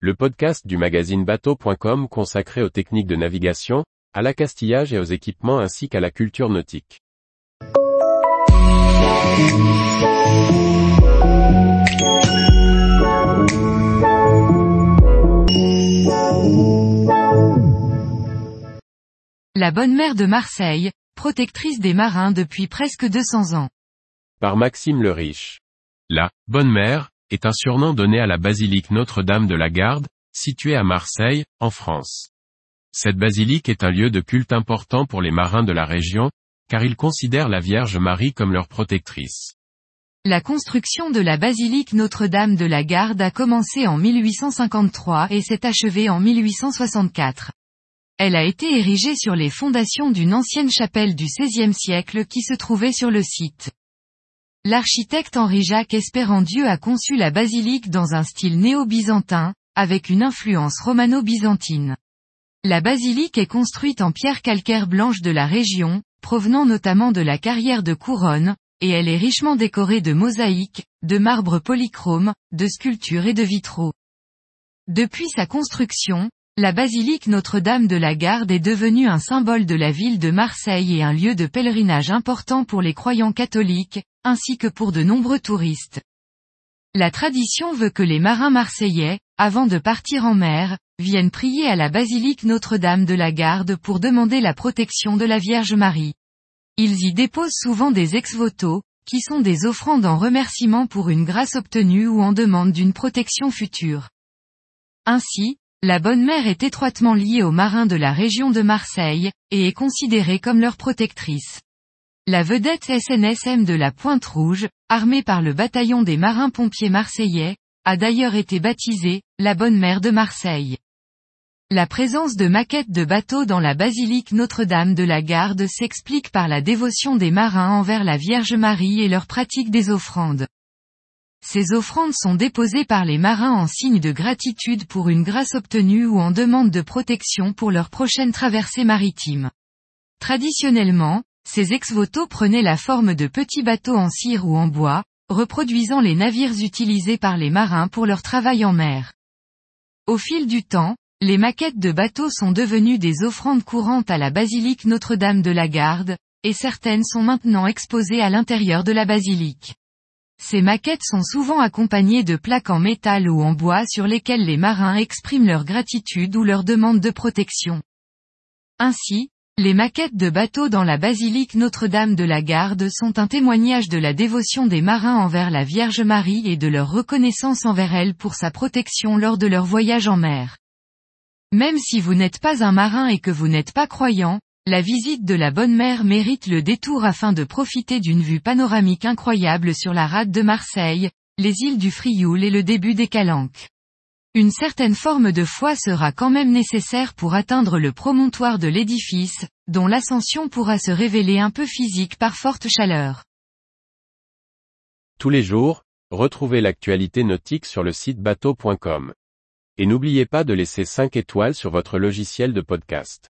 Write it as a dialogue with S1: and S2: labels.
S1: le podcast du magazine bateau.com consacré aux techniques de navigation, à l'accastillage et aux équipements ainsi qu'à la culture nautique.
S2: La bonne mère de Marseille, protectrice des marins depuis presque 200 ans.
S1: Par Maxime le Riche. La bonne mère est un surnom donné à la basilique Notre-Dame de la Garde, située à Marseille, en France. Cette basilique est un lieu de culte important pour les marins de la région, car ils considèrent la Vierge Marie comme leur protectrice.
S2: La construction de la basilique Notre-Dame de la Garde a commencé en 1853 et s'est achevée en 1864. Elle a été érigée sur les fondations d'une ancienne chapelle du XVIe siècle qui se trouvait sur le site. L'architecte Henri-Jacques Espérandieu a conçu la basilique dans un style néo-byzantin, avec une influence romano-byzantine. La basilique est construite en pierre calcaire blanche de la région, provenant notamment de la carrière de Couronne, et elle est richement décorée de mosaïques, de marbre polychrome, de sculptures et de vitraux. Depuis sa construction, la basilique Notre-Dame de la Garde est devenue un symbole de la ville de Marseille et un lieu de pèlerinage important pour les croyants catholiques, ainsi que pour de nombreux touristes. La tradition veut que les marins marseillais, avant de partir en mer, viennent prier à la basilique Notre-Dame de la Garde pour demander la protection de la Vierge Marie. Ils y déposent souvent des ex-voto, qui sont des offrandes en remerciement pour une grâce obtenue ou en demande d'une protection future. Ainsi, la Bonne Mère est étroitement liée aux marins de la région de Marseille, et est considérée comme leur protectrice. La vedette SNSM de la Pointe Rouge, armée par le bataillon des marins-pompiers marseillais, a d'ailleurs été baptisée, la Bonne Mère de Marseille. La présence de maquettes de bateaux dans la basilique Notre-Dame de la Garde s'explique par la dévotion des marins envers la Vierge Marie et leur pratique des offrandes. Ces offrandes sont déposées par les marins en signe de gratitude pour une grâce obtenue ou en demande de protection pour leur prochaine traversée maritime. Traditionnellement, ces ex-voto prenaient la forme de petits bateaux en cire ou en bois, reproduisant les navires utilisés par les marins pour leur travail en mer. Au fil du temps, les maquettes de bateaux sont devenues des offrandes courantes à la basilique Notre-Dame de la Garde, et certaines sont maintenant exposées à l'intérieur de la basilique. Ces maquettes sont souvent accompagnées de plaques en métal ou en bois sur lesquelles les marins expriment leur gratitude ou leur demande de protection. Ainsi, les maquettes de bateaux dans la basilique Notre-Dame de la Garde sont un témoignage de la dévotion des marins envers la Vierge Marie et de leur reconnaissance envers elle pour sa protection lors de leur voyage en mer. Même si vous n'êtes pas un marin et que vous n'êtes pas croyant, la visite de la Bonne Mère mérite le détour afin de profiter d'une vue panoramique incroyable sur la rade de Marseille, les îles du Frioul et le début des Calanques. Une certaine forme de foi sera quand même nécessaire pour atteindre le promontoire de l'édifice, dont l'ascension pourra se révéler un peu physique par forte chaleur.
S1: Tous les jours, retrouvez l'actualité nautique sur le site bateau.com. Et n'oubliez pas de laisser 5 étoiles sur votre logiciel de podcast.